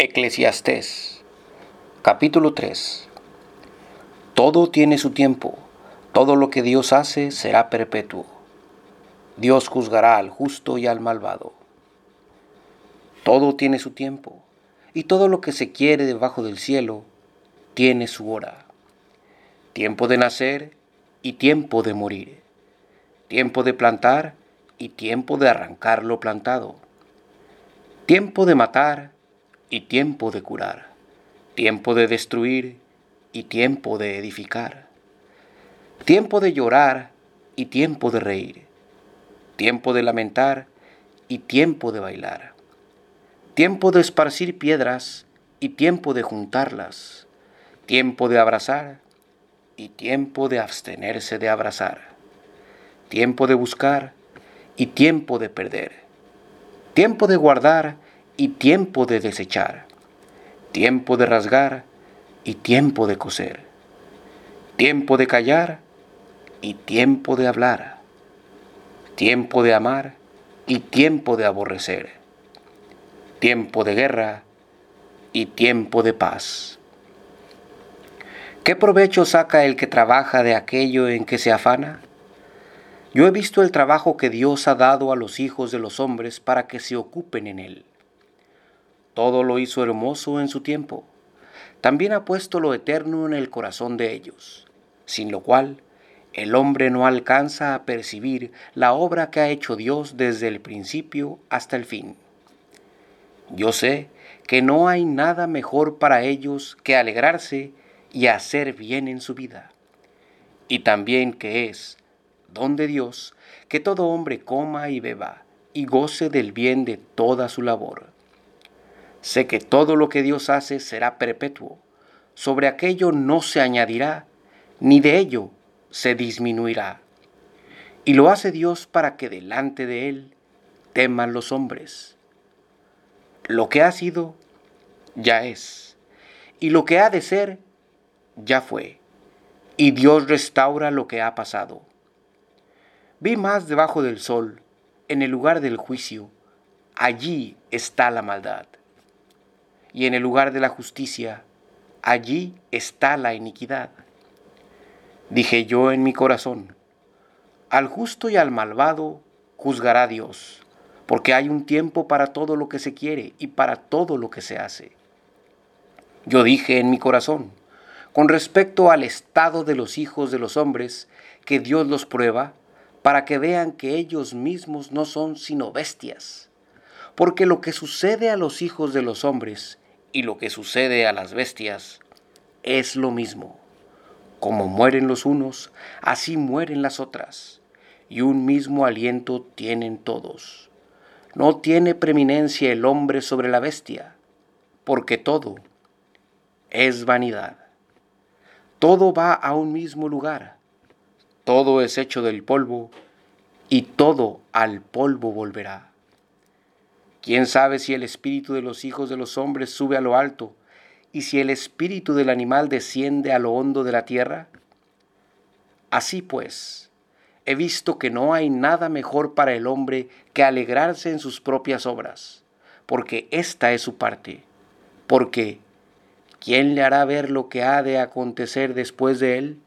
Eclesiastés capítulo 3 Todo tiene su tiempo, todo lo que Dios hace será perpetuo. Dios juzgará al justo y al malvado. Todo tiene su tiempo, y todo lo que se quiere debajo del cielo tiene su hora. Tiempo de nacer y tiempo de morir. Tiempo de plantar y tiempo de arrancar lo plantado. Tiempo de matar y tiempo de curar, tiempo de destruir y tiempo de edificar, tiempo de llorar y tiempo de reír, tiempo de lamentar y tiempo de bailar, tiempo de esparcir piedras y tiempo de juntarlas, tiempo de abrazar y tiempo de abstenerse de abrazar, tiempo de buscar y tiempo de perder, tiempo de guardar y tiempo de desechar, tiempo de rasgar y tiempo de coser, tiempo de callar y tiempo de hablar, tiempo de amar y tiempo de aborrecer, tiempo de guerra y tiempo de paz. ¿Qué provecho saca el que trabaja de aquello en que se afana? Yo he visto el trabajo que Dios ha dado a los hijos de los hombres para que se ocupen en él. Todo lo hizo hermoso en su tiempo. También ha puesto lo eterno en el corazón de ellos, sin lo cual el hombre no alcanza a percibir la obra que ha hecho Dios desde el principio hasta el fin. Yo sé que no hay nada mejor para ellos que alegrarse y hacer bien en su vida. Y también que es don de Dios que todo hombre coma y beba y goce del bien de toda su labor. Sé que todo lo que Dios hace será perpetuo. Sobre aquello no se añadirá, ni de ello se disminuirá. Y lo hace Dios para que delante de Él teman los hombres. Lo que ha sido, ya es. Y lo que ha de ser, ya fue. Y Dios restaura lo que ha pasado. Vi más debajo del sol, en el lugar del juicio. Allí está la maldad y en el lugar de la justicia, allí está la iniquidad. Dije yo en mi corazón, al justo y al malvado juzgará Dios, porque hay un tiempo para todo lo que se quiere y para todo lo que se hace. Yo dije en mi corazón, con respecto al estado de los hijos de los hombres, que Dios los prueba, para que vean que ellos mismos no son sino bestias porque lo que sucede a los hijos de los hombres y lo que sucede a las bestias es lo mismo. Como mueren los unos, así mueren las otras, y un mismo aliento tienen todos. No tiene preeminencia el hombre sobre la bestia, porque todo es vanidad. Todo va a un mismo lugar, todo es hecho del polvo, y todo al polvo volverá. ¿Quién sabe si el espíritu de los hijos de los hombres sube a lo alto y si el espíritu del animal desciende a lo hondo de la tierra? Así pues, he visto que no hay nada mejor para el hombre que alegrarse en sus propias obras, porque esta es su parte. Porque, ¿quién le hará ver lo que ha de acontecer después de él?